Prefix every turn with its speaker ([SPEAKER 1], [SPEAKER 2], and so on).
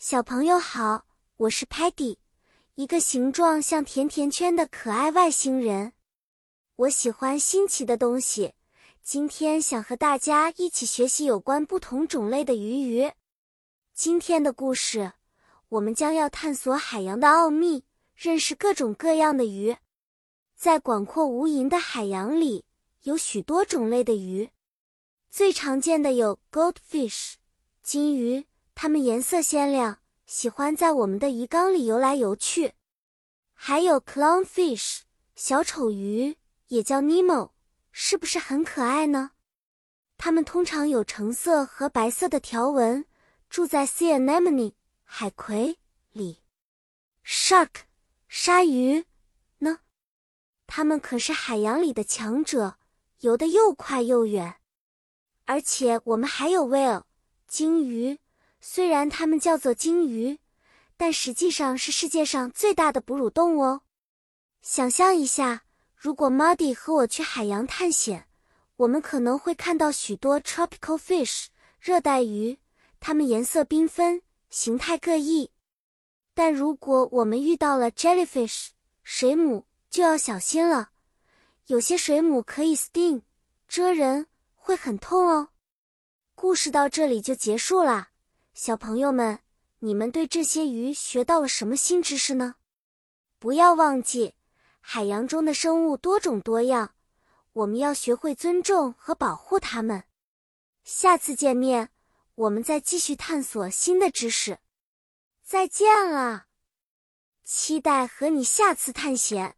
[SPEAKER 1] 小朋友好，我是 Patty，一个形状像甜甜圈的可爱外星人。我喜欢新奇的东西，今天想和大家一起学习有关不同种类的鱼鱼。今天的故事，我们将要探索海洋的奥秘，认识各种各样的鱼。在广阔无垠的海洋里，有许多种类的鱼，最常见的有 goldfish 金鱼。它们颜色鲜亮，喜欢在我们的鱼缸里游来游去。还有 clownfish 小丑鱼，也叫 Nemo，是不是很可爱呢？它们通常有橙色和白色的条纹，住在 sea anemone 海葵里。Shark 鲨鱼呢？它们可是海洋里的强者，游得又快又远。而且我们还有 whale 鲸鱼。虽然它们叫做鲸鱼，但实际上是世界上最大的哺乳动物哦。想象一下，如果 Muddy 和我去海洋探险，我们可能会看到许多 tropical fish 热带鱼，它们颜色缤纷，形态各异。但如果我们遇到了 jellyfish 水母，就要小心了。有些水母可以 sting 蛰人，会很痛哦。故事到这里就结束啦。小朋友们，你们对这些鱼学到了什么新知识呢？不要忘记，海洋中的生物多种多样，我们要学会尊重和保护它们。下次见面，我们再继续探索新的知识。再见了，期待和你下次探险。